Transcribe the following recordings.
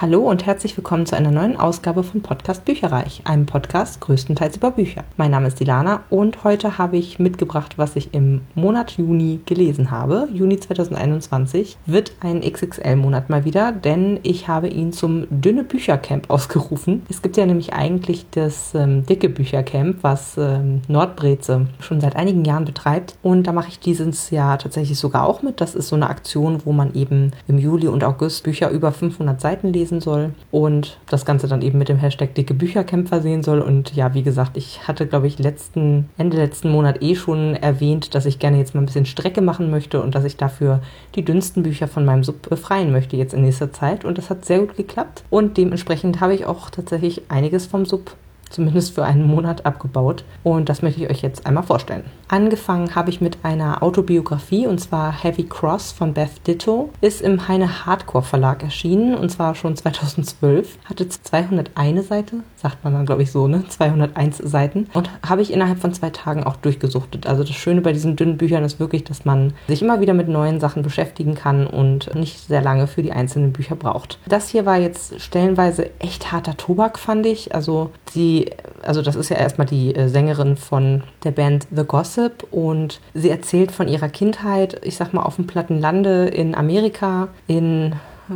Hallo und herzlich willkommen zu einer neuen Ausgabe von Podcast Bücherreich, einem Podcast größtenteils über Bücher. Mein Name ist Dilana und heute habe ich mitgebracht, was ich im Monat Juni gelesen habe. Juni 2021 wird ein XXL-Monat mal wieder, denn ich habe ihn zum dünne Büchercamp ausgerufen. Es gibt ja nämlich eigentlich das ähm, dicke Büchercamp, was ähm, Nordbreze schon seit einigen Jahren betreibt und da mache ich dieses Jahr tatsächlich sogar auch mit. Das ist so eine Aktion, wo man eben im Juli und August Bücher über 500 Seiten lesen lesen soll und das Ganze dann eben mit dem Hashtag dicke Büchercamp versehen soll. Und ja, wie gesagt, ich hatte, glaube ich, letzten, Ende letzten Monat eh schon erwähnt, dass ich gerne jetzt mal ein bisschen Strecke machen möchte und dass ich dafür die dünnsten Bücher von meinem Sub befreien möchte jetzt in nächster Zeit. Und das hat sehr gut geklappt. Und dementsprechend habe ich auch tatsächlich einiges vom Sub zumindest für einen Monat abgebaut. Und das möchte ich euch jetzt einmal vorstellen. Angefangen habe ich mit einer Autobiografie und zwar Heavy Cross von Beth Ditto. Ist im Heine Hardcore Verlag erschienen und zwar schon 2012. Hatte 201 Seite, sagt man dann glaube ich so, ne? 201 Seiten. Und habe ich innerhalb von zwei Tagen auch durchgesuchtet. Also das Schöne bei diesen dünnen Büchern ist wirklich, dass man sich immer wieder mit neuen Sachen beschäftigen kann und nicht sehr lange für die einzelnen Bücher braucht. Das hier war jetzt stellenweise echt harter Tobak, fand ich. Also die also das ist ja erstmal die äh, Sängerin von der Band The Gossip und sie erzählt von ihrer Kindheit, ich sag mal, auf dem platten Lande in Amerika, in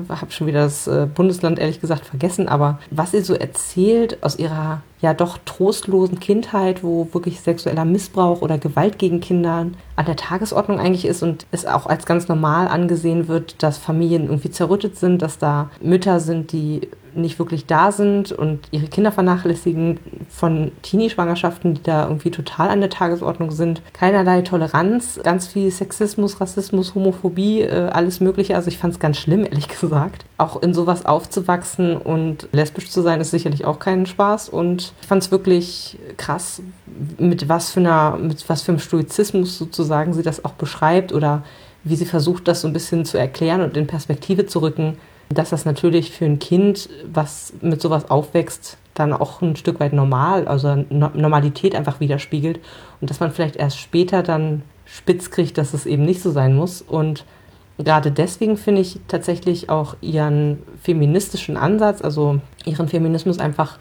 habe schon wieder das äh, Bundesland ehrlich gesagt vergessen, aber was sie so erzählt aus ihrer ja doch trostlosen Kindheit, wo wirklich sexueller Missbrauch oder Gewalt gegen Kinder an der Tagesordnung eigentlich ist und es auch als ganz normal angesehen wird, dass Familien irgendwie zerrüttet sind, dass da Mütter sind, die nicht wirklich da sind und ihre Kinder vernachlässigen, von Teenie-Schwangerschaften, die da irgendwie total an der Tagesordnung sind. Keinerlei Toleranz, ganz viel Sexismus, Rassismus, Homophobie, äh, alles Mögliche. Also ich fand es ganz schlimm, ehrlich gesagt. Auch in sowas aufzuwachsen und lesbisch zu sein, ist sicherlich auch kein Spaß. Und ich fand es wirklich krass, mit was für einer, mit was für einem Stoizismus sozusagen sie das auch beschreibt oder wie sie versucht, das so ein bisschen zu erklären und in Perspektive zu rücken dass das natürlich für ein Kind, was mit sowas aufwächst, dann auch ein Stück weit normal, also Normalität einfach widerspiegelt und dass man vielleicht erst später dann spitz kriegt, dass es eben nicht so sein muss. Und gerade deswegen finde ich tatsächlich auch ihren feministischen Ansatz, also ihren Feminismus einfach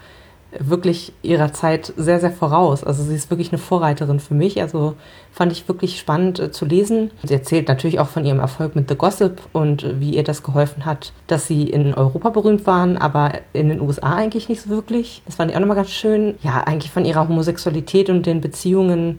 wirklich ihrer Zeit sehr, sehr voraus. Also sie ist wirklich eine Vorreiterin für mich. Also fand ich wirklich spannend äh, zu lesen. Sie erzählt natürlich auch von ihrem Erfolg mit The Gossip und äh, wie ihr das geholfen hat, dass sie in Europa berühmt waren, aber in den USA eigentlich nicht so wirklich. Das fand ich auch nochmal ganz schön. Ja, eigentlich von ihrer Homosexualität und den Beziehungen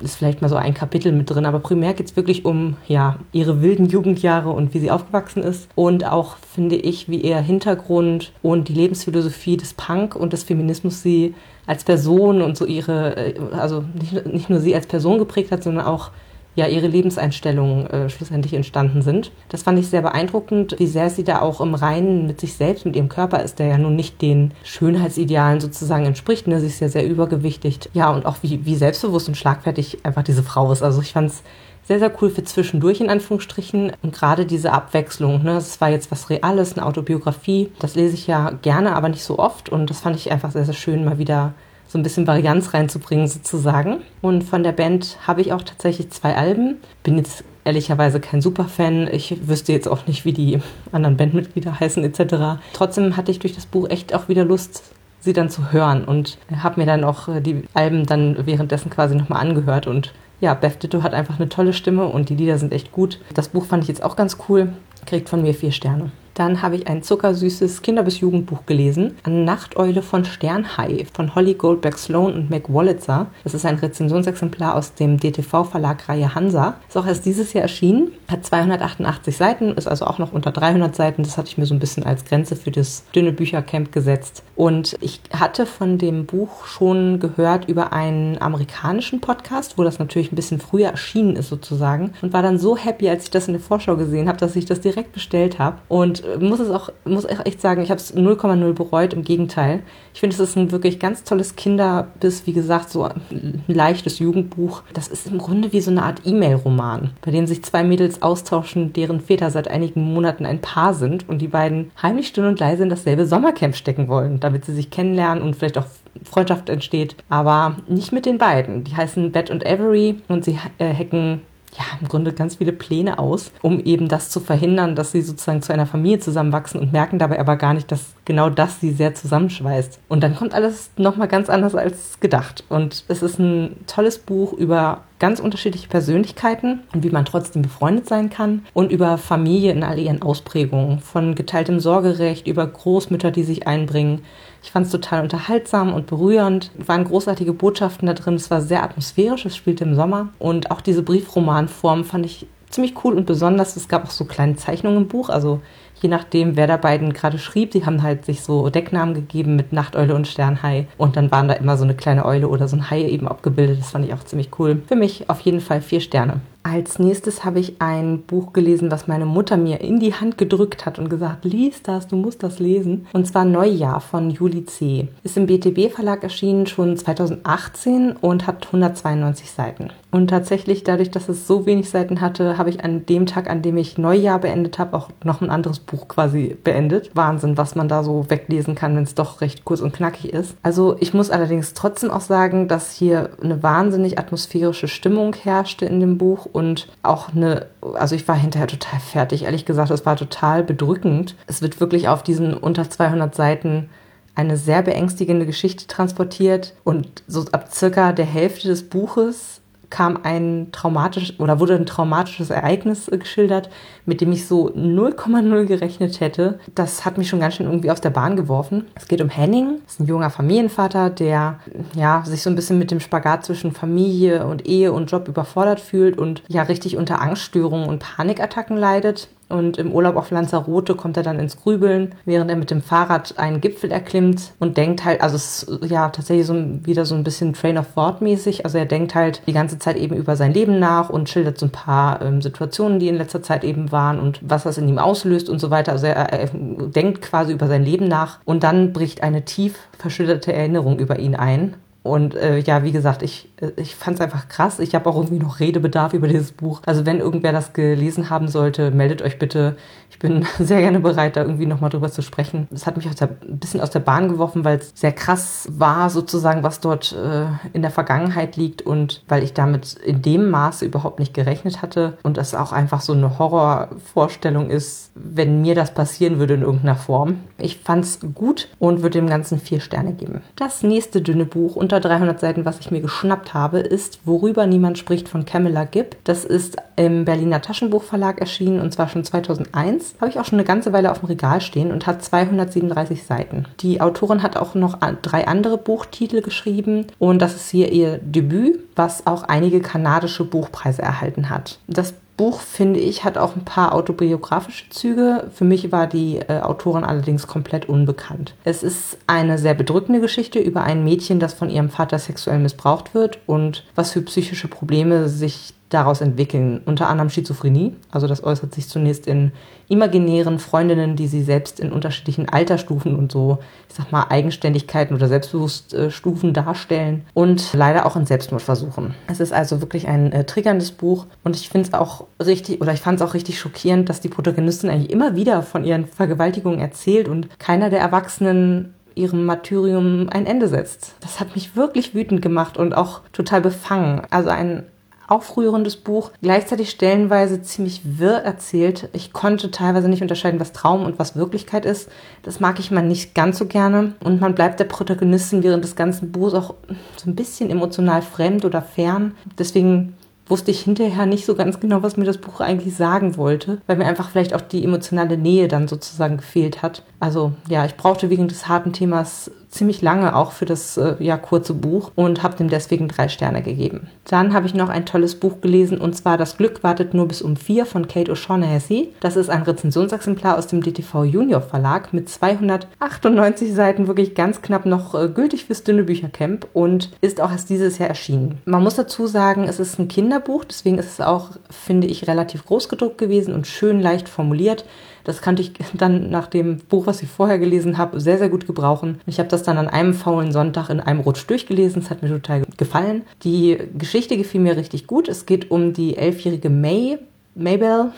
ist vielleicht mal so ein Kapitel mit drin, aber primär geht es wirklich um ja, ihre wilden Jugendjahre und wie sie aufgewachsen ist und auch, finde ich, wie ihr Hintergrund und die Lebensphilosophie des Punk und des Feminismus sie als Person und so ihre, äh, also nicht, nicht nur sie als Person geprägt hat, sondern auch ja ihre Lebenseinstellungen äh, schlussendlich entstanden sind. Das fand ich sehr beeindruckend, wie sehr sie da auch im Reinen mit sich selbst, mit ihrem Körper ist, der ja nun nicht den Schönheitsidealen sozusagen entspricht. Ne? Sie ist ja sehr übergewichtig. Ja, und auch wie, wie selbstbewusst und schlagfertig einfach diese Frau ist. Also ich fand es sehr, sehr cool für zwischendurch in Anführungsstrichen. Und gerade diese Abwechslung, ne, das war jetzt was Reales, eine Autobiografie. Das lese ich ja gerne, aber nicht so oft. Und das fand ich einfach sehr, sehr schön, mal wieder so ein bisschen Varianz reinzubringen sozusagen. Und von der Band habe ich auch tatsächlich zwei Alben. Bin jetzt ehrlicherweise kein Superfan. Ich wüsste jetzt auch nicht, wie die anderen Bandmitglieder heißen etc. Trotzdem hatte ich durch das Buch echt auch wieder Lust, sie dann zu hören und habe mir dann auch die Alben dann währenddessen quasi nochmal angehört und ja, Beth Ditto hat einfach eine tolle Stimme und die Lieder sind echt gut. Das Buch fand ich jetzt auch ganz cool. Kriegt von mir vier Sterne. Dann habe ich ein zuckersüßes Kinder- bis Jugendbuch gelesen. Eine Nachteule von Sternhai von Holly Goldberg Sloan und Mac Wolitzer. Das ist ein Rezensionsexemplar aus dem DTV-Verlag Reihe Hansa. Ist auch erst dieses Jahr erschienen. Hat 288 Seiten, ist also auch noch unter 300 Seiten. Das hatte ich mir so ein bisschen als Grenze für das dünne Büchercamp gesetzt. Und ich hatte von dem Buch schon gehört über einen amerikanischen Podcast, wo das natürlich ein bisschen früher erschienen ist sozusagen. Und war dann so happy, als ich das in der Vorschau gesehen habe, dass ich das direkt bestellt habe. Und muss es auch, muss echt sagen, ich habe es 0,0 bereut, im Gegenteil. Ich finde, es ist ein wirklich ganz tolles Kinder- bis, wie gesagt, so ein leichtes Jugendbuch. Das ist im Grunde wie so eine Art E-Mail-Roman, bei dem sich zwei Mädels austauschen, deren Väter seit einigen Monaten ein Paar sind und die beiden heimlich still und leise in dasselbe Sommercamp stecken wollen, damit sie sich kennenlernen und vielleicht auch Freundschaft entsteht, aber nicht mit den beiden. Die heißen Beth und Avery und sie äh, hacken ja, im Grunde ganz viele Pläne aus, um eben das zu verhindern, dass sie sozusagen zu einer Familie zusammenwachsen und merken dabei aber gar nicht, dass genau das sie sehr zusammenschweißt. Und dann kommt alles nochmal ganz anders als gedacht. Und es ist ein tolles Buch über ganz unterschiedliche Persönlichkeiten und wie man trotzdem befreundet sein kann und über Familie in all ihren Ausprägungen, von geteiltem Sorgerecht über Großmütter, die sich einbringen. Ich fand es total unterhaltsam und berührend. Es waren großartige Botschaften da drin. Es war sehr atmosphärisch. Es spielte im Sommer. Und auch diese Briefromanform fand ich ziemlich cool und besonders. Es gab auch so kleine Zeichnungen im Buch. Also je nachdem, wer der beiden gerade schrieb. Die haben halt sich so Decknamen gegeben mit Nachteule und Sternhai. Und dann waren da immer so eine kleine Eule oder so ein Hai eben abgebildet. Das fand ich auch ziemlich cool. Für mich auf jeden Fall vier Sterne. Als nächstes habe ich ein Buch gelesen, was meine Mutter mir in die Hand gedrückt hat und gesagt, lies das, du musst das lesen. Und zwar Neujahr von Juli C. Ist im BTB Verlag erschienen schon 2018 und hat 192 Seiten. Und tatsächlich, dadurch, dass es so wenig Seiten hatte, habe ich an dem Tag, an dem ich Neujahr beendet habe, auch noch ein anderes Buch quasi beendet. Wahnsinn, was man da so weglesen kann, wenn es doch recht kurz und knackig ist. Also ich muss allerdings trotzdem auch sagen, dass hier eine wahnsinnig atmosphärische Stimmung herrschte in dem Buch und auch eine, also ich war hinterher total fertig. Ehrlich gesagt, es war total bedrückend. Es wird wirklich auf diesen unter 200 Seiten eine sehr beängstigende Geschichte transportiert und so ab circa der Hälfte des Buches kam ein traumatisch oder wurde ein traumatisches Ereignis geschildert, mit dem ich so 0,0 gerechnet hätte. Das hat mich schon ganz schön irgendwie aus der Bahn geworfen. Es geht um Henning, das ist ein junger Familienvater, der ja sich so ein bisschen mit dem Spagat zwischen Familie und Ehe und Job überfordert fühlt und ja richtig unter Angststörungen und Panikattacken leidet. Und im Urlaub auf Lanzarote kommt er dann ins Grübeln, während er mit dem Fahrrad einen Gipfel erklimmt und denkt halt, also es ist ja tatsächlich so wieder so ein bisschen Train of Thought mäßig. Also er denkt halt die ganze Zeit eben über sein Leben nach und schildert so ein paar ähm, Situationen, die in letzter Zeit eben waren und was das in ihm auslöst und so weiter. Also er, er denkt quasi über sein Leben nach und dann bricht eine tief verschüttete Erinnerung über ihn ein und äh, ja, wie gesagt, ich, äh, ich fand es einfach krass. Ich habe auch irgendwie noch Redebedarf über dieses Buch. Also wenn irgendwer das gelesen haben sollte, meldet euch bitte. Ich bin sehr gerne bereit, da irgendwie nochmal drüber zu sprechen. Das hat mich auch ein bisschen aus der Bahn geworfen, weil es sehr krass war, sozusagen, was dort äh, in der Vergangenheit liegt und weil ich damit in dem Maße überhaupt nicht gerechnet hatte und es auch einfach so eine Horrorvorstellung ist, wenn mir das passieren würde in irgendeiner Form. Ich fand es gut und würde dem Ganzen vier Sterne geben. Das nächste dünne Buch unter 300 Seiten, was ich mir geschnappt habe, ist Worüber niemand spricht von Camilla Gibb. Das ist im Berliner Taschenbuchverlag erschienen und zwar schon 2001. Habe ich auch schon eine ganze Weile auf dem Regal stehen und hat 237 Seiten. Die Autorin hat auch noch drei andere Buchtitel geschrieben und das ist hier ihr Debüt, was auch einige kanadische Buchpreise erhalten hat. Das Buch, finde ich, hat auch ein paar autobiografische Züge. Für mich war die äh, Autorin allerdings komplett unbekannt. Es ist eine sehr bedrückende Geschichte über ein Mädchen, das von ihrem Vater sexuell missbraucht wird und was für psychische Probleme sich daraus entwickeln. Unter anderem Schizophrenie. Also das äußert sich zunächst in imaginären Freundinnen, die sie selbst in unterschiedlichen Altersstufen und so, ich sag mal, Eigenständigkeiten oder Selbstbewusststufen darstellen und leider auch in Selbstmordversuchen. Es ist also wirklich ein äh, triggerndes Buch und ich finde es auch richtig, oder ich fand es auch richtig schockierend, dass die Protagonistin eigentlich immer wieder von ihren Vergewaltigungen erzählt und keiner der Erwachsenen ihrem Martyrium ein Ende setzt. Das hat mich wirklich wütend gemacht und auch total befangen. Also ein aufrührendes Buch, gleichzeitig stellenweise ziemlich wirr erzählt. Ich konnte teilweise nicht unterscheiden, was Traum und was Wirklichkeit ist. Das mag ich mal nicht ganz so gerne. Und man bleibt der Protagonistin während des ganzen Buchs auch so ein bisschen emotional fremd oder fern. Deswegen wusste ich hinterher nicht so ganz genau, was mir das Buch eigentlich sagen wollte, weil mir einfach vielleicht auch die emotionale Nähe dann sozusagen gefehlt hat. Also ja, ich brauchte wegen des harten Themas ziemlich lange auch für das äh, ja, kurze Buch und habe dem deswegen drei Sterne gegeben. Dann habe ich noch ein tolles Buch gelesen und zwar Das Glück wartet nur bis um vier von Kate O'Shaughnessy. Das ist ein Rezensionsexemplar aus dem DTV Junior Verlag mit 298 Seiten, wirklich ganz knapp noch äh, gültig fürs dünne Büchercamp und ist auch erst dieses Jahr erschienen. Man muss dazu sagen, es ist ein Kinderbuch, deswegen ist es auch, finde ich, relativ groß gedruckt gewesen und schön leicht formuliert. Das kannte ich dann nach dem Buch, was ich vorher gelesen habe, sehr, sehr gut gebrauchen. Ich habe das dann an einem faulen Sonntag in einem Rutsch durchgelesen. Es hat mir total gefallen. Die Geschichte gefiel mir richtig gut. Es geht um die elfjährige May, Maybell,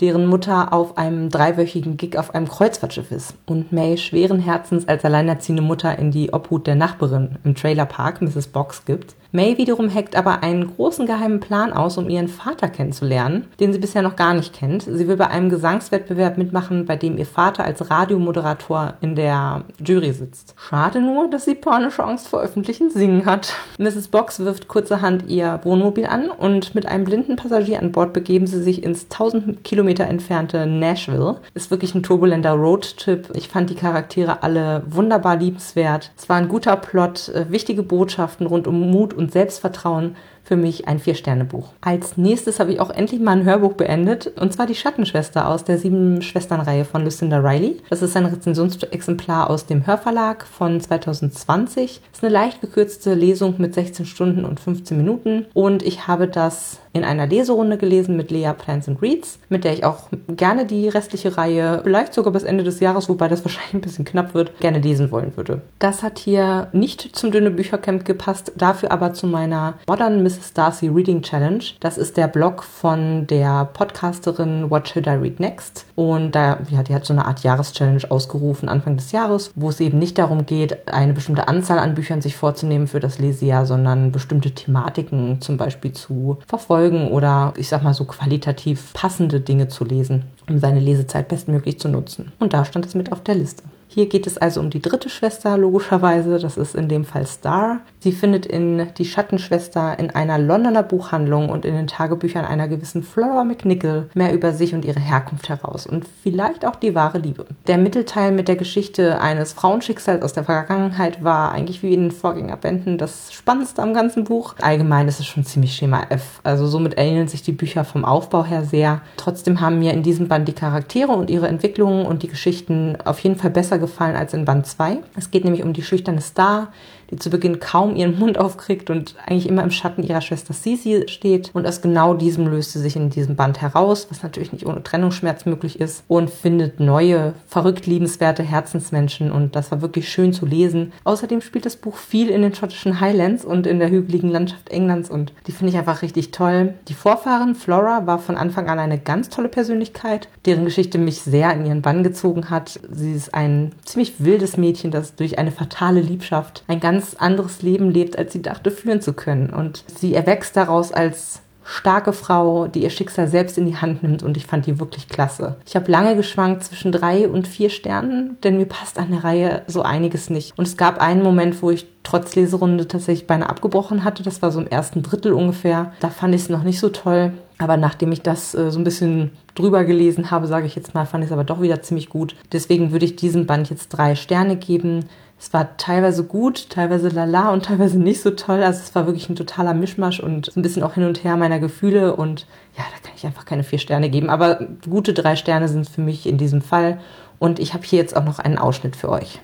deren Mutter auf einem dreiwöchigen Gig auf einem Kreuzfahrtschiff ist und May schweren Herzens als alleinerziehende Mutter in die Obhut der Nachbarin im Trailerpark Mrs. Box gibt. May wiederum hackt aber einen großen geheimen Plan aus, um ihren Vater kennenzulernen, den sie bisher noch gar nicht kennt. Sie will bei einem Gesangswettbewerb mitmachen, bei dem ihr Vater als Radiomoderator in der Jury sitzt. Schade nur, dass sie keine Chance vor öffentlichen Singen hat. Mrs. Box wirft kurzerhand ihr Wohnmobil an und mit einem blinden Passagier an Bord begeben sie sich ins 1000 Kilometer entfernte Nashville. Ist wirklich ein turbulenter Roadtrip. Ich fand die Charaktere alle wunderbar liebenswert. Es war ein guter Plot, äh, wichtige Botschaften rund um Mut und Selbstvertrauen für mich ein Vier-Sterne-Buch. Als nächstes habe ich auch endlich mal ein Hörbuch beendet, und zwar die Schattenschwester aus der Sieben-Schwestern-Reihe von Lucinda Riley. Das ist ein Rezensionsexemplar aus dem Hörverlag von 2020. Das ist eine leicht gekürzte Lesung mit 16 Stunden und 15 Minuten und ich habe das in einer Leserunde gelesen mit Lea Plants and Reads, mit der ich auch gerne die restliche Reihe, vielleicht sogar bis Ende des Jahres, wobei das wahrscheinlich ein bisschen knapp wird, gerne lesen wollen würde. Das hat hier nicht zum dünne Büchercamp gepasst, dafür aber zu meiner Modern Mrs. Darcy Reading Challenge. Das ist der Blog von der Podcasterin What Should I Read Next? Und da, ja, die hat so eine Art Jahreschallenge ausgerufen Anfang des Jahres, wo es eben nicht darum geht, eine bestimmte Anzahl an Büchern sich vorzunehmen für das Lesejahr, sondern bestimmte Thematiken zum Beispiel zu verfolgen Folgen oder ich sag mal so qualitativ passende Dinge zu lesen, um seine Lesezeit bestmöglich zu nutzen. Und da stand es mit auf der Liste. Hier geht es also um die dritte Schwester, logischerweise. Das ist in dem Fall Star. Sie findet in die Schattenschwester in einer Londoner Buchhandlung und in den Tagebüchern einer gewissen Flora McNichol mehr über sich und ihre Herkunft heraus und vielleicht auch die wahre Liebe. Der Mittelteil mit der Geschichte eines Frauenschicksals aus der Vergangenheit war eigentlich wie in den Vorgängerbänden das Spannendste am ganzen Buch. Allgemein ist es schon ziemlich Schema F. Also somit ähneln sich die Bücher vom Aufbau her sehr. Trotzdem haben mir in diesem Band die Charaktere und ihre Entwicklungen und die Geschichten auf jeden Fall besser gefallen als in Band 2. Es geht nämlich um die schüchterne Star, die zu Beginn kaum ihren Mund aufkriegt und eigentlich immer im Schatten ihrer Schwester Cici steht. Und aus genau diesem löst sie sich in diesem Band heraus, was natürlich nicht ohne Trennungsschmerz möglich ist, und findet neue, verrückt liebenswerte Herzensmenschen. Und das war wirklich schön zu lesen. Außerdem spielt das Buch viel in den schottischen Highlands und in der hügeligen Landschaft Englands und die finde ich einfach richtig toll. Die Vorfahrin Flora war von Anfang an eine ganz tolle Persönlichkeit, deren Geschichte mich sehr in ihren Bann gezogen hat. Sie ist ein ziemlich wildes Mädchen, das durch eine fatale Liebschaft ein ganz ganz anderes Leben lebt, als sie dachte führen zu können. Und sie erwächst daraus als starke Frau, die ihr Schicksal selbst in die Hand nimmt und ich fand die wirklich klasse. Ich habe lange geschwankt zwischen drei und vier Sternen, denn mir passt an der Reihe so einiges nicht. Und es gab einen Moment, wo ich trotz Leserunde tatsächlich beinahe abgebrochen hatte. Das war so im ersten Drittel ungefähr. Da fand ich es noch nicht so toll. Aber nachdem ich das äh, so ein bisschen drüber gelesen habe, sage ich jetzt mal, fand ich es aber doch wieder ziemlich gut. Deswegen würde ich diesem Band jetzt drei Sterne geben. Es war teilweise gut, teilweise lala und teilweise nicht so toll. Also es war wirklich ein totaler Mischmasch und ein bisschen auch hin und her meiner Gefühle. Und ja, da kann ich einfach keine vier Sterne geben. Aber gute drei Sterne sind für mich in diesem Fall. Und ich habe hier jetzt auch noch einen Ausschnitt für euch.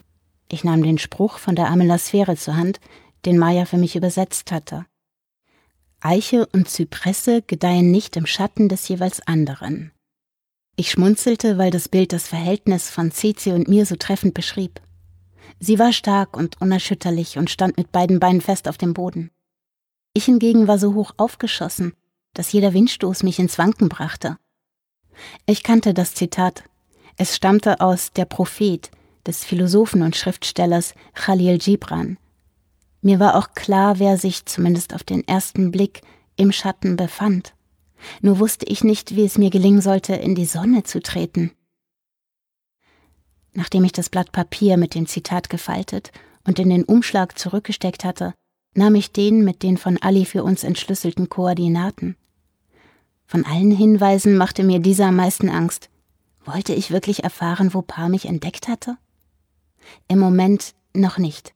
Ich nahm den Spruch von der Amelasphäre zur Hand, den Maya für mich übersetzt hatte. Eiche und Zypresse gedeihen nicht im Schatten des jeweils anderen. Ich schmunzelte, weil das Bild das Verhältnis von Cece und mir so treffend beschrieb. Sie war stark und unerschütterlich und stand mit beiden Beinen fest auf dem Boden. Ich hingegen war so hoch aufgeschossen, dass jeder Windstoß mich ins Wanken brachte. Ich kannte das Zitat. Es stammte aus Der Prophet des Philosophen und Schriftstellers Khalil Gibran. Mir war auch klar, wer sich zumindest auf den ersten Blick im Schatten befand. Nur wusste ich nicht, wie es mir gelingen sollte, in die Sonne zu treten. Nachdem ich das Blatt Papier mit dem Zitat gefaltet und in den Umschlag zurückgesteckt hatte, nahm ich den mit den von Ali für uns entschlüsselten Koordinaten. Von allen Hinweisen machte mir dieser am meisten Angst. Wollte ich wirklich erfahren, wo Pa mich entdeckt hatte? Im Moment noch nicht.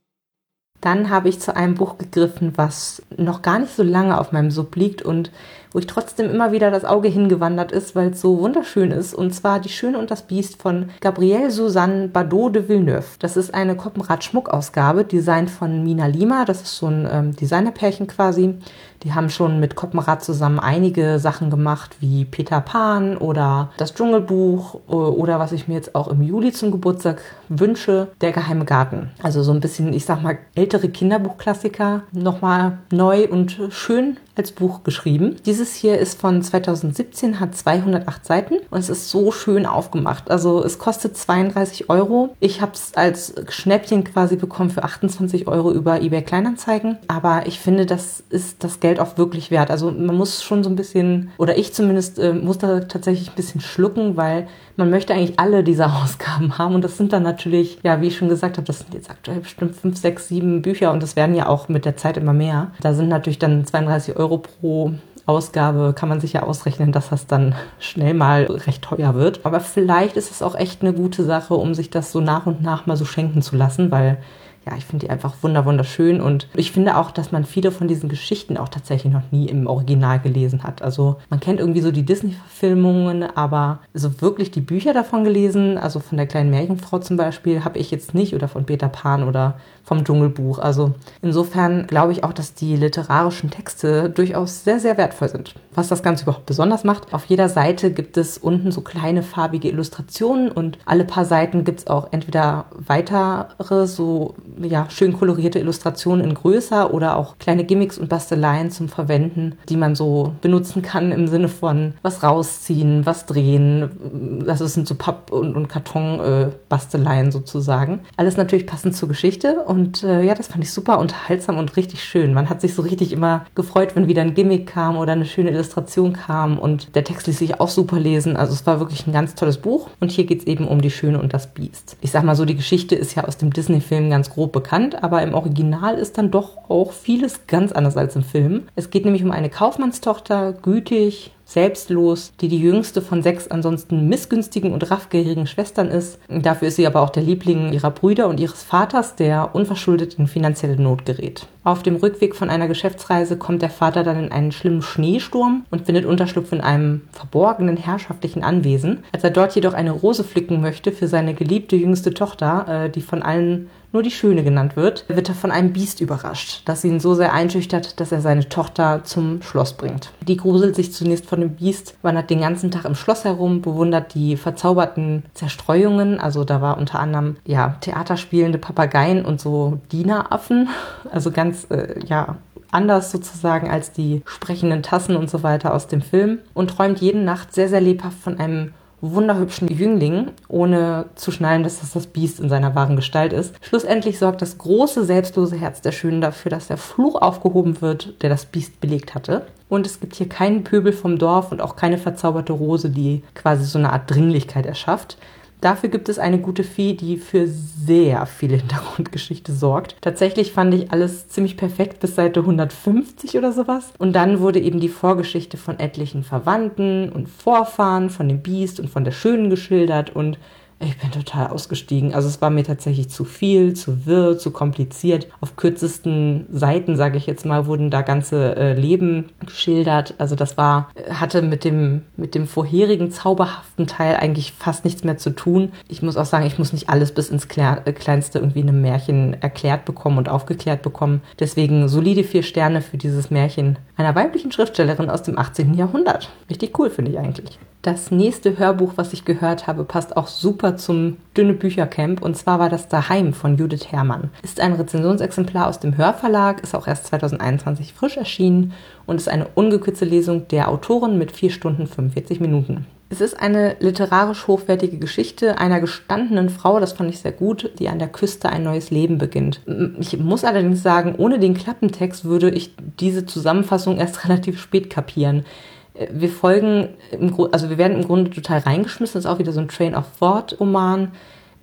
Dann habe ich zu einem Buch gegriffen, was noch gar nicht so lange auf meinem Sub liegt und wo ich trotzdem immer wieder das Auge hingewandert ist, weil es so wunderschön ist. Und zwar Die Schöne und das Biest von Gabrielle Suzanne Bardot de Villeneuve. Das ist eine Koppenrad-Schmuckausgabe, designt von Mina Lima. Das ist so ein ähm, Designerpärchen quasi. Die haben schon mit Koppenrad zusammen einige Sachen gemacht, wie Peter Pan oder das Dschungelbuch oder was ich mir jetzt auch im Juli zum Geburtstag wünsche, Der geheime Garten. Also so ein bisschen, ich sag mal, ältere Kinderbuchklassiker nochmal neu und schön als Buch geschrieben. Dieses hier ist von 2017, hat 208 Seiten und es ist so schön aufgemacht. Also es kostet 32 Euro. Ich habe es als Schnäppchen quasi bekommen für 28 Euro über eBay Kleinanzeigen. Aber ich finde, das ist das Geld auch wirklich wert. Also man muss schon so ein bisschen, oder ich zumindest, äh, muss da tatsächlich ein bisschen schlucken, weil man möchte eigentlich alle dieser Ausgaben haben. Und das sind dann natürlich, ja, wie ich schon gesagt habe, das sind jetzt aktuell bestimmt 5, 6, 7 Bücher und das werden ja auch mit der Zeit immer mehr. Da sind natürlich dann 32 Euro pro Ausgabe kann man sich ja ausrechnen, dass das dann schnell mal recht teuer wird. Aber vielleicht ist es auch echt eine gute Sache, um sich das so nach und nach mal so schenken zu lassen, weil ja, ich finde die einfach wunderschön und ich finde auch, dass man viele von diesen Geschichten auch tatsächlich noch nie im Original gelesen hat. Also man kennt irgendwie so die Disney-Verfilmungen, aber so wirklich die Bücher davon gelesen, also von der kleinen Märchenfrau zum Beispiel, habe ich jetzt nicht oder von Peter Pan oder vom Dschungelbuch. Also insofern glaube ich auch, dass die literarischen Texte durchaus sehr, sehr wertvoll sind. Was das Ganze überhaupt besonders macht, auf jeder Seite gibt es unten so kleine farbige Illustrationen und alle paar Seiten gibt es auch entweder weitere, so ja, schön kolorierte Illustrationen in größer oder auch kleine Gimmicks und Basteleien zum Verwenden, die man so benutzen kann im Sinne von was rausziehen, was drehen. Das sind so Papp- und, und Karton-Basteleien äh, sozusagen. Alles natürlich passend zur Geschichte und äh, ja, das fand ich super unterhaltsam und richtig schön. Man hat sich so richtig immer gefreut, wenn wieder ein Gimmick kam oder eine schöne Illustration kam. Und der Text ließ sich auch super lesen. Also es war wirklich ein ganz tolles Buch. Und hier geht es eben um die Schöne und das Biest. Ich sag mal so, die Geschichte ist ja aus dem Disney-Film ganz grob bekannt, aber im Original ist dann doch auch vieles ganz anders als im Film. Es geht nämlich um eine Kaufmannstochter, gütig, selbstlos, die die jüngste von sechs ansonsten missgünstigen und raffgierigen Schwestern ist. Dafür ist sie aber auch der Liebling ihrer Brüder und ihres Vaters, der unverschuldet in finanzielle Not gerät. Auf dem Rückweg von einer Geschäftsreise kommt der Vater dann in einen schlimmen Schneesturm und findet Unterschlupf in einem verborgenen herrschaftlichen Anwesen. Als er dort jedoch eine Rose pflücken möchte für seine geliebte jüngste Tochter, äh, die von allen nur die Schöne genannt wird, wird er von einem Biest überrascht, das ihn so sehr einschüchtert, dass er seine Tochter zum Schloss bringt. Die gruselt sich zunächst von dem Biest, wandert den ganzen Tag im Schloss herum, bewundert die verzauberten Zerstreuungen, also da war unter anderem ja Theaterspielende Papageien und so Dieneraffen, also ganz äh, ja anders sozusagen als die sprechenden Tassen und so weiter aus dem Film und träumt jede Nacht sehr, sehr lebhaft von einem wunderhübschen Jüngling, ohne zu schnallen, dass das das Biest in seiner wahren Gestalt ist. Schlussendlich sorgt das große, selbstlose Herz der Schönen dafür, dass der Fluch aufgehoben wird, der das Biest belegt hatte. Und es gibt hier keinen Pöbel vom Dorf und auch keine verzauberte Rose, die quasi so eine Art Dringlichkeit erschafft. Dafür gibt es eine gute Fee, die für sehr viel Hintergrundgeschichte sorgt. Tatsächlich fand ich alles ziemlich perfekt bis Seite 150 oder sowas. Und dann wurde eben die Vorgeschichte von etlichen Verwandten und Vorfahren, von dem Biest und von der Schönen geschildert und ich bin total ausgestiegen. Also es war mir tatsächlich zu viel, zu wirr, zu kompliziert. Auf kürzesten Seiten, sage ich jetzt mal, wurden da ganze äh, Leben geschildert. Also das war, hatte mit dem, mit dem vorherigen zauberhaften Teil eigentlich fast nichts mehr zu tun. Ich muss auch sagen, ich muss nicht alles bis ins Klär, äh, Kleinste irgendwie in einem Märchen erklärt bekommen und aufgeklärt bekommen. Deswegen solide vier Sterne für dieses Märchen einer weiblichen Schriftstellerin aus dem 18. Jahrhundert. Richtig cool, finde ich eigentlich. Das nächste Hörbuch, was ich gehört habe, passt auch super zum Dünne Büchercamp und zwar war das Daheim von Judith Herrmann. Ist ein Rezensionsexemplar aus dem Hörverlag, ist auch erst 2021 frisch erschienen und ist eine ungekürzte Lesung der Autorin mit 4 Stunden 45 Minuten. Es ist eine literarisch hochwertige Geschichte einer gestandenen Frau, das fand ich sehr gut, die an der Küste ein neues Leben beginnt. Ich muss allerdings sagen, ohne den Klappentext würde ich diese Zusammenfassung erst relativ spät kapieren wir folgen, im, also wir werden im Grunde total reingeschmissen. Das ist auch wieder so ein Train of Thought Roman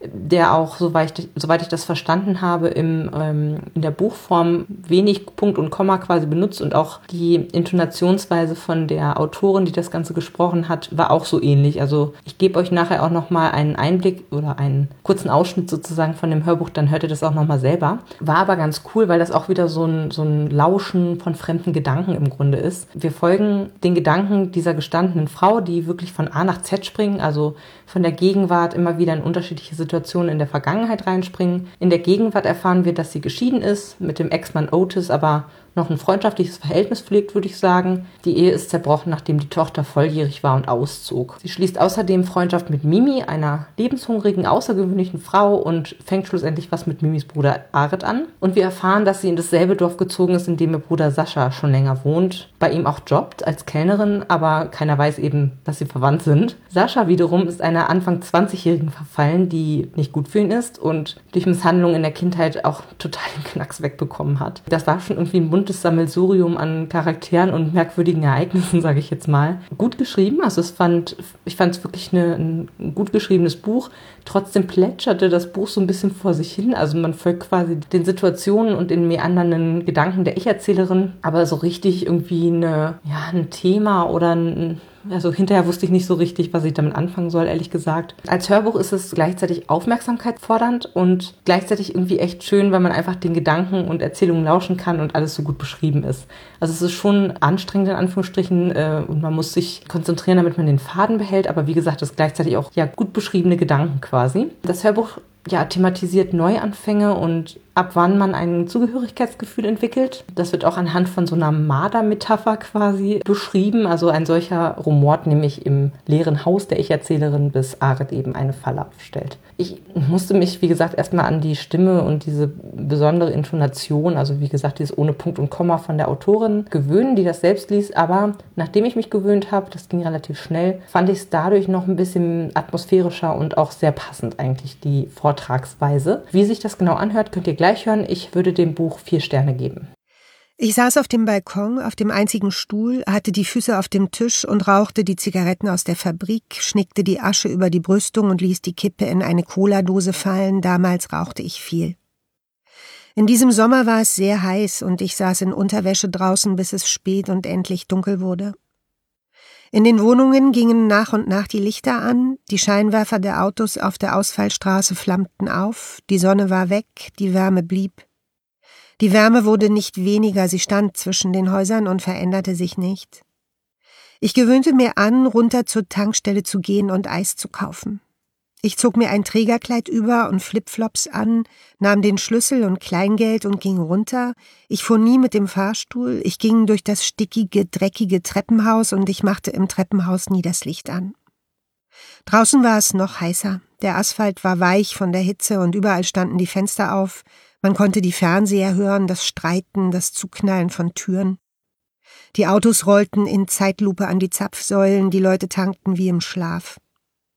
der auch, soweit ich, soweit ich das verstanden habe, im, ähm, in der Buchform wenig Punkt und Komma quasi benutzt und auch die Intonationsweise von der Autorin, die das Ganze gesprochen hat, war auch so ähnlich. Also ich gebe euch nachher auch nochmal einen Einblick oder einen kurzen Ausschnitt sozusagen von dem Hörbuch, dann hört ihr das auch nochmal selber. War aber ganz cool, weil das auch wieder so ein, so ein Lauschen von fremden Gedanken im Grunde ist. Wir folgen den Gedanken dieser gestandenen Frau, die wirklich von A nach Z springen, also von der Gegenwart immer wieder in unterschiedliche Situationen Situationen in der Vergangenheit reinspringen. In der Gegenwart erfahren wir, dass sie geschieden ist, mit dem Ex-Mann Otis aber noch ein freundschaftliches Verhältnis pflegt, würde ich sagen. Die Ehe ist zerbrochen, nachdem die Tochter volljährig war und auszog. Sie schließt außerdem Freundschaft mit Mimi, einer lebenshungrigen, außergewöhnlichen Frau und fängt schlussendlich was mit Mimis Bruder Aret an. Und wir erfahren, dass sie in dasselbe Dorf gezogen ist, in dem ihr Bruder Sascha schon länger wohnt, bei ihm auch jobbt als Kellnerin, aber keiner weiß eben, dass sie verwandt sind. Sascha wiederum ist einer Anfang 20-Jährigen verfallen, die nicht gut für ihn ist und durch Misshandlungen in der Kindheit auch total den Knacks wegbekommen hat. Das war schon irgendwie ein buntes Sammelsurium an Charakteren und merkwürdigen Ereignissen, sage ich jetzt mal. Gut geschrieben, also es fand, ich fand es wirklich eine, ein gut geschriebenes Buch. Trotzdem plätscherte das Buch so ein bisschen vor sich hin. Also man folgt quasi den Situationen und den meandernden Gedanken der Ich-Erzählerin, aber so richtig irgendwie eine, ja, ein Thema oder ein also hinterher wusste ich nicht so richtig, was ich damit anfangen soll, ehrlich gesagt. Als Hörbuch ist es gleichzeitig aufmerksamkeitsfordernd und gleichzeitig irgendwie echt schön, weil man einfach den Gedanken und Erzählungen lauschen kann und alles so gut beschrieben ist. Also es ist schon anstrengend in Anführungsstrichen äh, und man muss sich konzentrieren, damit man den Faden behält, aber wie gesagt, es ist gleichzeitig auch ja gut beschriebene Gedanken quasi. Das Hörbuch ja, thematisiert Neuanfänge und ab wann man ein Zugehörigkeitsgefühl entwickelt. Das wird auch anhand von so einer Marder-Metapher quasi beschrieben. Also ein solcher Rumort nämlich im leeren Haus der Ich-Erzählerin, bis Aret eben eine Falle aufstellt. Ich musste mich, wie gesagt, erstmal an die Stimme und diese besondere Intonation, also wie gesagt, dieses ohne Punkt und Komma von der Autorin gewöhnen, die das selbst liest. Aber nachdem ich mich gewöhnt habe, das ging relativ schnell, fand ich es dadurch noch ein bisschen atmosphärischer und auch sehr passend eigentlich, die Vortragsweise. Wie sich das genau anhört, könnt ihr gleich gleich hören. Ich würde dem Buch vier Sterne geben. Ich saß auf dem Balkon, auf dem einzigen Stuhl, hatte die Füße auf dem Tisch und rauchte die Zigaretten aus der Fabrik, schnickte die Asche über die Brüstung und ließ die Kippe in eine Cola-Dose fallen. Damals rauchte ich viel. In diesem Sommer war es sehr heiß und ich saß in Unterwäsche draußen, bis es spät und endlich dunkel wurde. In den Wohnungen gingen nach und nach die Lichter an, die Scheinwerfer der Autos auf der Ausfallstraße flammten auf, die Sonne war weg, die Wärme blieb. Die Wärme wurde nicht weniger, sie stand zwischen den Häusern und veränderte sich nicht. Ich gewöhnte mir an, runter zur Tankstelle zu gehen und Eis zu kaufen. Ich zog mir ein Trägerkleid über und Flipflops an, nahm den Schlüssel und Kleingeld und ging runter. Ich fuhr nie mit dem Fahrstuhl, ich ging durch das stickige, dreckige Treppenhaus und ich machte im Treppenhaus nie das Licht an. Draußen war es noch heißer. Der Asphalt war weich von der Hitze und überall standen die Fenster auf. Man konnte die Fernseher hören, das Streiten, das Zuknallen von Türen. Die Autos rollten in Zeitlupe an die Zapfsäulen, die Leute tankten wie im Schlaf.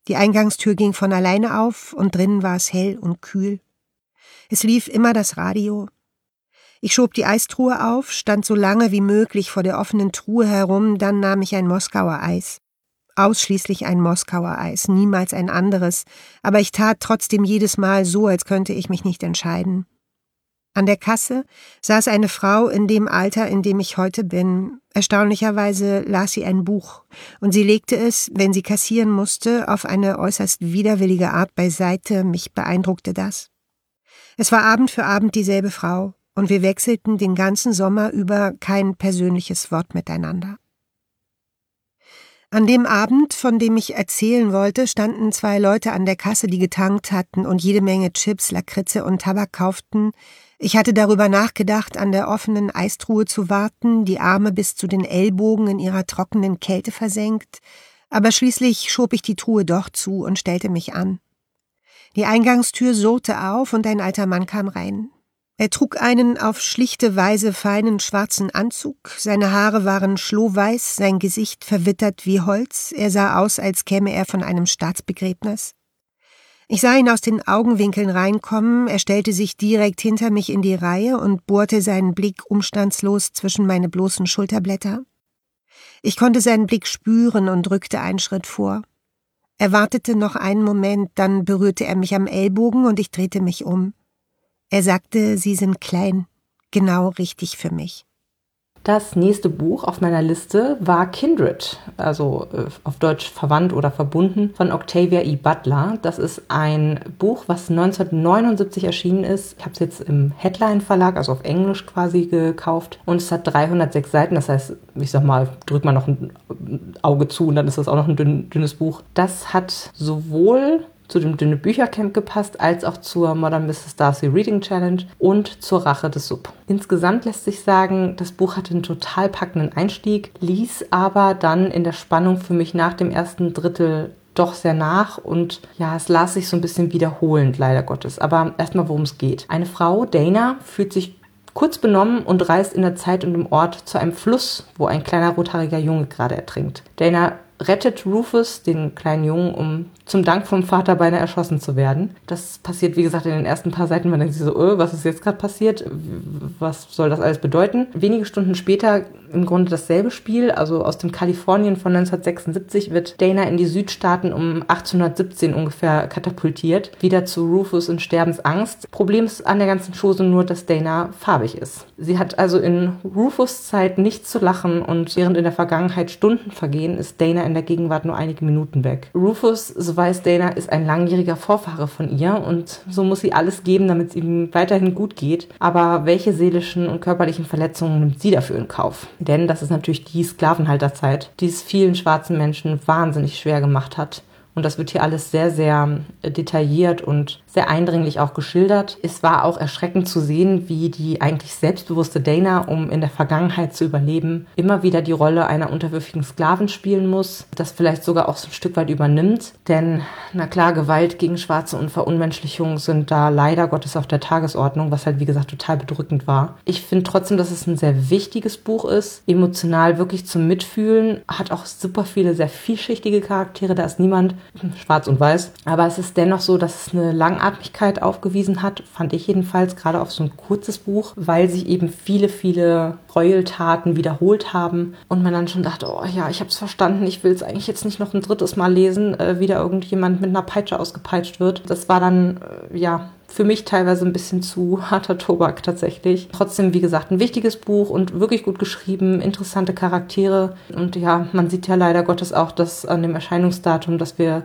Die Eingangstür ging von alleine auf und drinnen war es hell und kühl. Es lief immer das Radio. Ich schob die Eistruhe auf, stand so lange wie möglich vor der offenen Truhe herum, dann nahm ich ein Moskauer Eis. Ausschließlich ein Moskauer Eis, niemals ein anderes, aber ich tat trotzdem jedes Mal so, als könnte ich mich nicht entscheiden. An der Kasse saß eine Frau in dem Alter, in dem ich heute bin. Erstaunlicherweise las sie ein Buch, und sie legte es, wenn sie kassieren musste, auf eine äußerst widerwillige Art beiseite, mich beeindruckte das. Es war Abend für Abend dieselbe Frau, und wir wechselten den ganzen Sommer über kein persönliches Wort miteinander. An dem Abend, von dem ich erzählen wollte, standen zwei Leute an der Kasse, die getankt hatten und jede Menge Chips, Lakritze und Tabak kauften, ich hatte darüber nachgedacht, an der offenen Eistruhe zu warten, die Arme bis zu den Ellbogen in ihrer trockenen Kälte versenkt, aber schließlich schob ich die Truhe doch zu und stellte mich an. Die Eingangstür surrte auf und ein alter Mann kam rein. Er trug einen auf schlichte Weise feinen schwarzen Anzug, seine Haare waren schlohweiß, sein Gesicht verwittert wie Holz, er sah aus, als käme er von einem Staatsbegräbnis. Ich sah ihn aus den Augenwinkeln reinkommen, er stellte sich direkt hinter mich in die Reihe und bohrte seinen Blick umstandslos zwischen meine bloßen Schulterblätter. Ich konnte seinen Blick spüren und rückte einen Schritt vor. Er wartete noch einen Moment, dann berührte er mich am Ellbogen und ich drehte mich um. Er sagte, Sie sind klein, genau richtig für mich. Das nächste Buch auf meiner Liste war Kindred, also äh, auf Deutsch verwandt oder verbunden, von Octavia E. Butler. Das ist ein Buch, was 1979 erschienen ist. Ich habe es jetzt im Headline Verlag, also auf Englisch quasi gekauft. Und es hat 306 Seiten. Das heißt, ich sag mal, drückt man noch ein Auge zu und dann ist das auch noch ein dünn, dünnes Buch. Das hat sowohl zu dem Dünne Büchercamp gepasst, als auch zur Modern Mrs. Darcy Reading Challenge und zur Rache des Sub. Insgesamt lässt sich sagen, das Buch hatte einen total packenden Einstieg, ließ aber dann in der Spannung für mich nach dem ersten Drittel doch sehr nach und ja, es las sich so ein bisschen wiederholend, leider Gottes. Aber erstmal, worum es geht. Eine Frau, Dana, fühlt sich kurz benommen und reist in der Zeit und im Ort zu einem Fluss, wo ein kleiner rothaariger Junge gerade ertrinkt. Dana rettet Rufus, den kleinen Jungen, um zum Dank vom Vater beinahe erschossen zu werden. Das passiert, wie gesagt, in den ersten paar Seiten. Man denkt sich so, öh, was ist jetzt gerade passiert? Was soll das alles bedeuten? Wenige Stunden später im Grunde dasselbe Spiel. Also aus dem Kalifornien von 1976 wird Dana in die Südstaaten um 1817 ungefähr katapultiert. Wieder zu Rufus in Sterbensangst. Problem ist an der ganzen Chose nur, dass Dana farbig ist. Sie hat also in Rufus Zeit nichts zu lachen und während in der Vergangenheit Stunden vergehen, ist Dana in der Gegenwart nur einige Minuten weg. Rufus, so weiß Dana, ist ein langjähriger Vorfahre von ihr und so muss sie alles geben, damit es ihm weiterhin gut geht. Aber welche seelischen und körperlichen Verletzungen nimmt sie dafür in Kauf? Denn das ist natürlich die Sklavenhalterzeit, die es vielen schwarzen Menschen wahnsinnig schwer gemacht hat. Und das wird hier alles sehr, sehr detailliert und sehr eindringlich auch geschildert. Es war auch erschreckend zu sehen, wie die eigentlich selbstbewusste Dana, um in der Vergangenheit zu überleben, immer wieder die Rolle einer unterwürfigen Sklavin spielen muss, das vielleicht sogar auch so ein Stück weit übernimmt. Denn, na klar, Gewalt gegen Schwarze und Verunmenschlichung sind da leider Gottes auf der Tagesordnung, was halt wie gesagt total bedrückend war. Ich finde trotzdem, dass es ein sehr wichtiges Buch ist, emotional wirklich zum Mitfühlen, hat auch super viele sehr vielschichtige Charaktere, da ist niemand schwarz und weiß, aber es ist dennoch so, dass es eine lang Langatmigkeit aufgewiesen hat, fand ich jedenfalls gerade auf so ein kurzes Buch, weil sich eben viele, viele Gräueltaten wiederholt haben und man dann schon dachte, oh ja, ich habe es verstanden, ich will es eigentlich jetzt nicht noch ein drittes Mal lesen, äh, wie da irgendjemand mit einer Peitsche ausgepeitscht wird. Das war dann, äh, ja, für mich teilweise ein bisschen zu harter Tobak tatsächlich. Trotzdem, wie gesagt, ein wichtiges Buch und wirklich gut geschrieben, interessante Charaktere. Und ja, man sieht ja leider Gottes auch, dass an dem Erscheinungsdatum, dass wir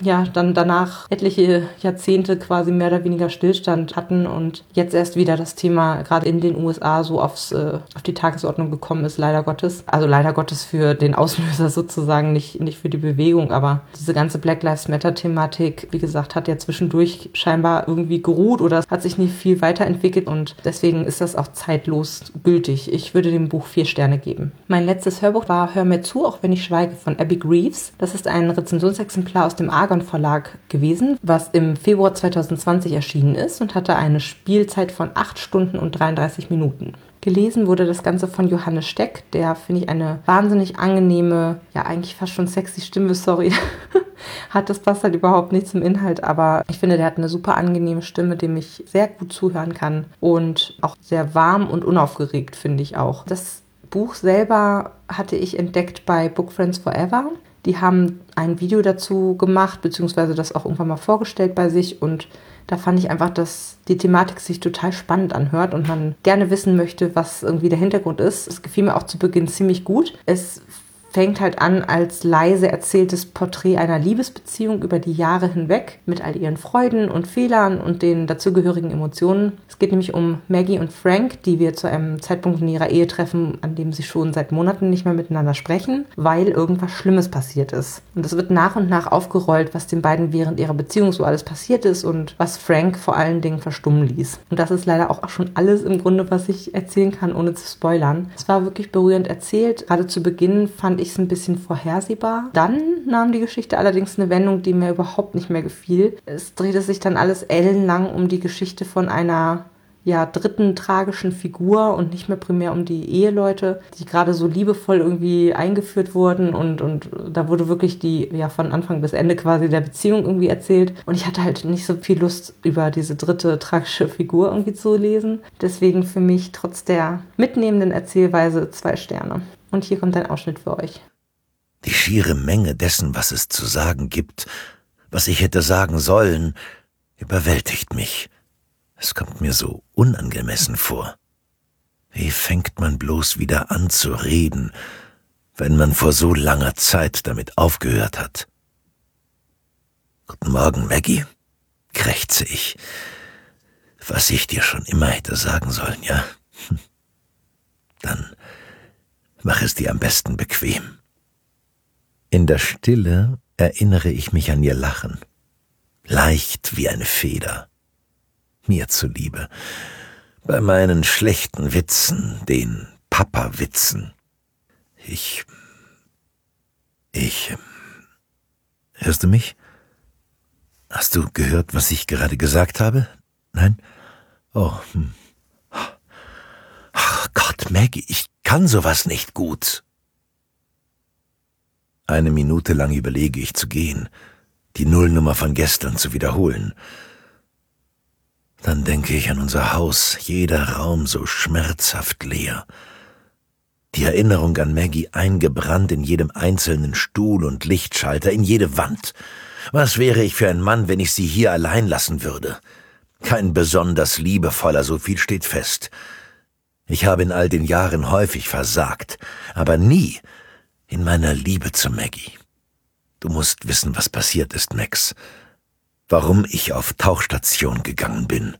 ja, dann danach etliche Jahrzehnte quasi mehr oder weniger Stillstand hatten und jetzt erst wieder das Thema gerade in den USA so aufs, äh, auf die Tagesordnung gekommen ist, leider Gottes. Also leider Gottes für den Auslöser sozusagen, nicht, nicht für die Bewegung, aber diese ganze Black Lives Matter Thematik, wie gesagt, hat ja zwischendurch scheinbar irgendwie geruht oder hat sich nicht viel weiterentwickelt und deswegen ist das auch zeitlos gültig. Ich würde dem Buch vier Sterne geben. Mein letztes Hörbuch war Hör mir zu, auch wenn ich schweige von Abby Greaves. Das ist ein Rezensionsexemplar aus dem Argon Verlag gewesen, was im Februar 2020 erschienen ist und hatte eine Spielzeit von 8 Stunden und 33 Minuten. Gelesen wurde das Ganze von Johannes Steck, der finde ich eine wahnsinnig angenehme, ja eigentlich fast schon sexy Stimme, sorry. hat das passt halt überhaupt nicht zum Inhalt, aber ich finde, der hat eine super angenehme Stimme, dem ich sehr gut zuhören kann und auch sehr warm und unaufgeregt finde ich auch. Das Buch selber hatte ich entdeckt bei Book Friends Forever. Die haben ein Video dazu gemacht, beziehungsweise das auch irgendwann mal vorgestellt bei sich. Und da fand ich einfach, dass die Thematik sich total spannend anhört und man gerne wissen möchte, was irgendwie der Hintergrund ist. Es gefiel mir auch zu Beginn ziemlich gut. Es fängt halt an als leise erzähltes Porträt einer Liebesbeziehung über die Jahre hinweg mit all ihren Freuden und Fehlern und den dazugehörigen Emotionen. Es geht nämlich um Maggie und Frank, die wir zu einem Zeitpunkt in ihrer Ehe treffen, an dem sie schon seit Monaten nicht mehr miteinander sprechen, weil irgendwas Schlimmes passiert ist. Und es wird nach und nach aufgerollt, was den beiden während ihrer Beziehung so alles passiert ist und was Frank vor allen Dingen verstummen ließ. Und das ist leider auch schon alles im Grunde, was ich erzählen kann, ohne zu spoilern. Es war wirklich berührend erzählt. Gerade zu Beginn fand fand ich es ein bisschen vorhersehbar. Dann nahm die Geschichte allerdings eine Wendung, die mir überhaupt nicht mehr gefiel. Es drehte sich dann alles ellenlang um die Geschichte von einer ja, dritten tragischen Figur und nicht mehr primär um die Eheleute, die gerade so liebevoll irgendwie eingeführt wurden und, und da wurde wirklich die, ja, von Anfang bis Ende quasi der Beziehung irgendwie erzählt und ich hatte halt nicht so viel Lust, über diese dritte tragische Figur irgendwie zu lesen. Deswegen für mich trotz der mitnehmenden Erzählweise zwei Sterne. Und hier kommt ein Ausschnitt für euch. Die schiere Menge dessen, was es zu sagen gibt, was ich hätte sagen sollen, überwältigt mich. Es kommt mir so unangemessen vor. Wie fängt man bloß wieder an zu reden, wenn man vor so langer Zeit damit aufgehört hat? Guten Morgen, Maggie, krächze ich. Was ich dir schon immer hätte sagen sollen, ja? Dann Mach es dir am besten bequem. In der Stille erinnere ich mich an ihr Lachen. leicht wie eine Feder. Mir zuliebe, bei meinen schlechten Witzen, den Papa-Witzen. Ich. Ich. Hörst du mich? Hast du gehört, was ich gerade gesagt habe? Nein? Oh. Hm. Ach Gott, Maggie, ich kann sowas nicht gut. Eine Minute lang überlege ich zu gehen, die Nullnummer von gestern zu wiederholen. Dann denke ich an unser Haus, jeder Raum so schmerzhaft leer. Die Erinnerung an Maggie eingebrannt in jedem einzelnen Stuhl und Lichtschalter, in jede Wand. Was wäre ich für ein Mann, wenn ich sie hier allein lassen würde? Kein besonders liebevoller, so viel steht fest. Ich habe in all den Jahren häufig versagt, aber nie in meiner Liebe zu Maggie. Du musst wissen, was passiert ist, Max. Warum ich auf Tauchstation gegangen bin.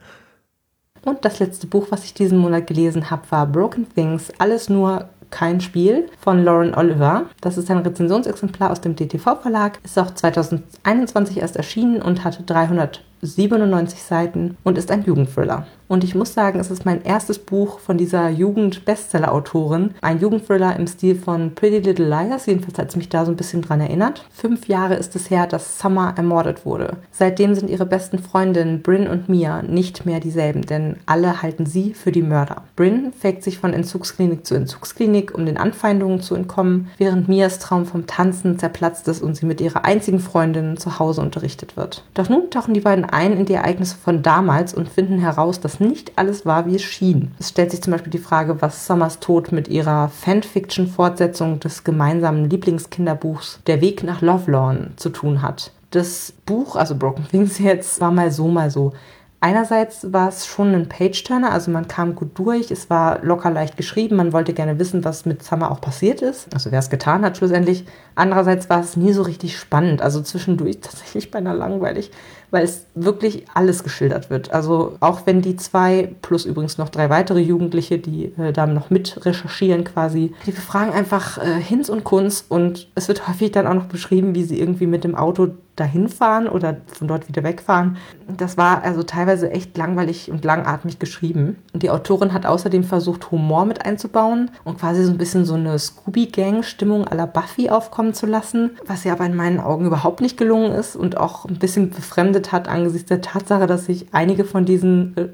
Und das letzte Buch, was ich diesen Monat gelesen habe, war Broken Things. Alles nur kein Spiel von Lauren Oliver. Das ist ein Rezensionsexemplar aus dem DTV Verlag. Ist auch 2021 erst erschienen und hatte 397 Seiten und ist ein Jugendthriller. Und ich muss sagen, es ist mein erstes Buch von dieser Jugend-Bestseller-Autorin. Ein Jugendthriller im Stil von Pretty Little Liars. Jedenfalls hat es mich da so ein bisschen dran erinnert. Fünf Jahre ist es her, dass Summer ermordet wurde. Seitdem sind ihre besten Freundinnen Bryn und Mia nicht mehr dieselben, denn alle halten sie für die Mörder. Bryn fägt sich von Entzugsklinik zu Entzugsklinik, um den Anfeindungen zu entkommen, während Mias Traum vom Tanzen zerplatzt ist und sie mit ihrer einzigen Freundin zu Hause unterrichtet wird. Doch nun tauchen die beiden ein in die Ereignisse von damals und finden heraus, dass nicht alles war, wie es schien. Es stellt sich zum Beispiel die Frage, was Summers Tod mit ihrer Fanfiction-Fortsetzung des gemeinsamen Lieblingskinderbuchs Der Weg nach Lovelorn zu tun hat. Das Buch, also Broken Things jetzt, war mal so, mal so. Einerseits war es schon ein Page-Turner, also man kam gut durch, es war locker leicht geschrieben, man wollte gerne wissen, was mit Summer auch passiert ist, also wer es getan hat schlussendlich. Andererseits war es nie so richtig spannend, also zwischendurch tatsächlich beinahe langweilig weil es wirklich alles geschildert wird. Also auch wenn die zwei, plus übrigens noch drei weitere Jugendliche, die äh, da noch mit recherchieren quasi, die befragen einfach äh, Hinz und Kunz und es wird häufig dann auch noch beschrieben, wie sie irgendwie mit dem Auto dahin fahren oder von dort wieder wegfahren. Das war also teilweise echt langweilig und langatmig geschrieben. Und die Autorin hat außerdem versucht, Humor mit einzubauen und quasi so ein bisschen so eine Scooby-Gang-Stimmung à la Buffy aufkommen zu lassen, was ihr aber in meinen Augen überhaupt nicht gelungen ist und auch ein bisschen befremdet hat angesichts der Tatsache, dass sich einige von diesen äh,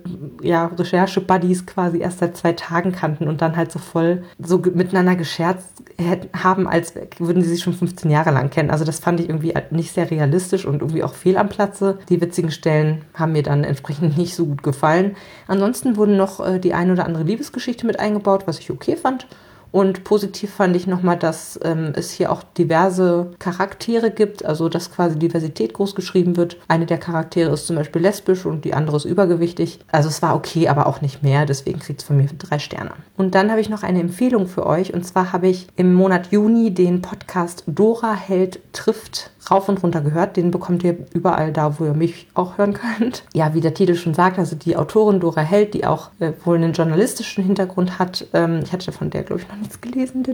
ja, Recherche-Buddies quasi erst seit zwei Tagen kannten und dann halt so voll so miteinander gescherzt haben, als würden sie sich schon 15 Jahre lang kennen. Also das fand ich irgendwie nicht sehr realistisch und irgendwie auch fehl am Platze. Die witzigen Stellen haben mir dann entsprechend nicht so gut gefallen. Ansonsten wurden noch äh, die ein oder andere Liebesgeschichte mit eingebaut, was ich okay fand. Und positiv fand ich nochmal, dass ähm, es hier auch diverse Charaktere gibt, also dass quasi Diversität groß geschrieben wird. Eine der Charaktere ist zum Beispiel lesbisch und die andere ist übergewichtig. Also es war okay, aber auch nicht mehr. Deswegen kriegt es von mir drei Sterne. Und dann habe ich noch eine Empfehlung für euch. Und zwar habe ich im Monat Juni den Podcast Dora Held trifft rauf und runter gehört. Den bekommt ihr überall da, wo ihr mich auch hören könnt. Ja, wie der Titel schon sagt, also die Autorin Dora Held, die auch äh, wohl einen journalistischen Hintergrund hat. Ähm, ich hatte von der, glaube ich, noch nichts gelesen.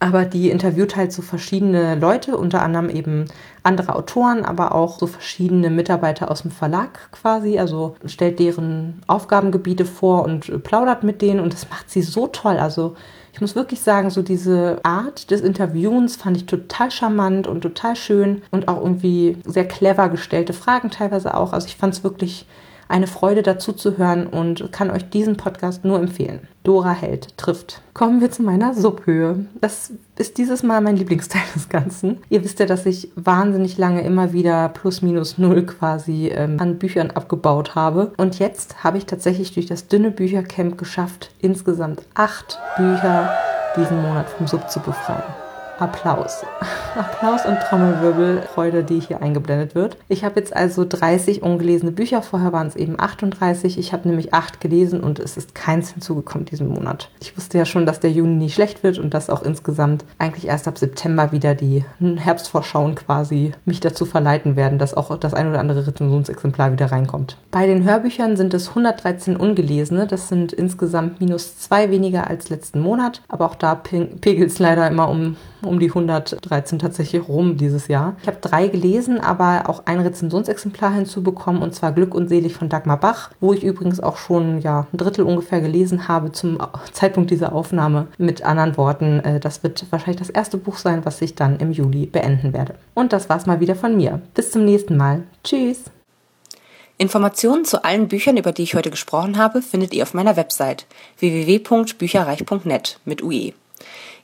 Aber die interviewt halt so verschiedene Leute, unter anderem eben andere Autoren, aber auch so verschiedene Mitarbeiter aus dem Verlag quasi. Also stellt deren Aufgabengebiete vor und plaudert mit denen und das macht sie so toll. Also ich muss wirklich sagen, so diese Art des Interviewens fand ich total charmant und total schön und auch irgendwie sehr clever gestellte Fragen teilweise auch. Also ich fand es wirklich eine Freude dazu zu hören und kann euch diesen Podcast nur empfehlen. Dora Held trifft. Kommen wir zu meiner Subhöhe. Das ist dieses Mal mein Lieblingsteil des Ganzen. Ihr wisst ja, dass ich wahnsinnig lange immer wieder plus minus null quasi ähm, an Büchern abgebaut habe. Und jetzt habe ich tatsächlich durch das dünne Büchercamp geschafft, insgesamt acht Bücher diesen Monat vom Sub zu befreien. Applaus. Applaus und Trommelwirbel, Freude, die hier eingeblendet wird. Ich habe jetzt also 30 ungelesene Bücher, vorher waren es eben 38. Ich habe nämlich acht gelesen und es ist keins hinzugekommen diesen Monat. Ich wusste ja schon, dass der Juni nie schlecht wird und dass auch insgesamt eigentlich erst ab September wieder die Herbstvorschauen quasi mich dazu verleiten werden, dass auch das ein oder andere Rezensionsexemplar wieder reinkommt. Bei den Hörbüchern sind es 113 ungelesene. Das sind insgesamt minus zwei weniger als letzten Monat, aber auch da pegelt es leider immer um um die 113 tatsächlich rum dieses Jahr. Ich habe drei gelesen, aber auch ein Rezensionsexemplar hinzubekommen und zwar Glück und Selig von Dagmar Bach, wo ich übrigens auch schon ja, ein Drittel ungefähr gelesen habe zum Zeitpunkt dieser Aufnahme. Mit anderen Worten, äh, das wird wahrscheinlich das erste Buch sein, was ich dann im Juli beenden werde. Und das war's mal wieder von mir. Bis zum nächsten Mal. Tschüss. Informationen zu allen Büchern, über die ich heute gesprochen habe, findet ihr auf meiner Website www.bücherreich.net mit UE.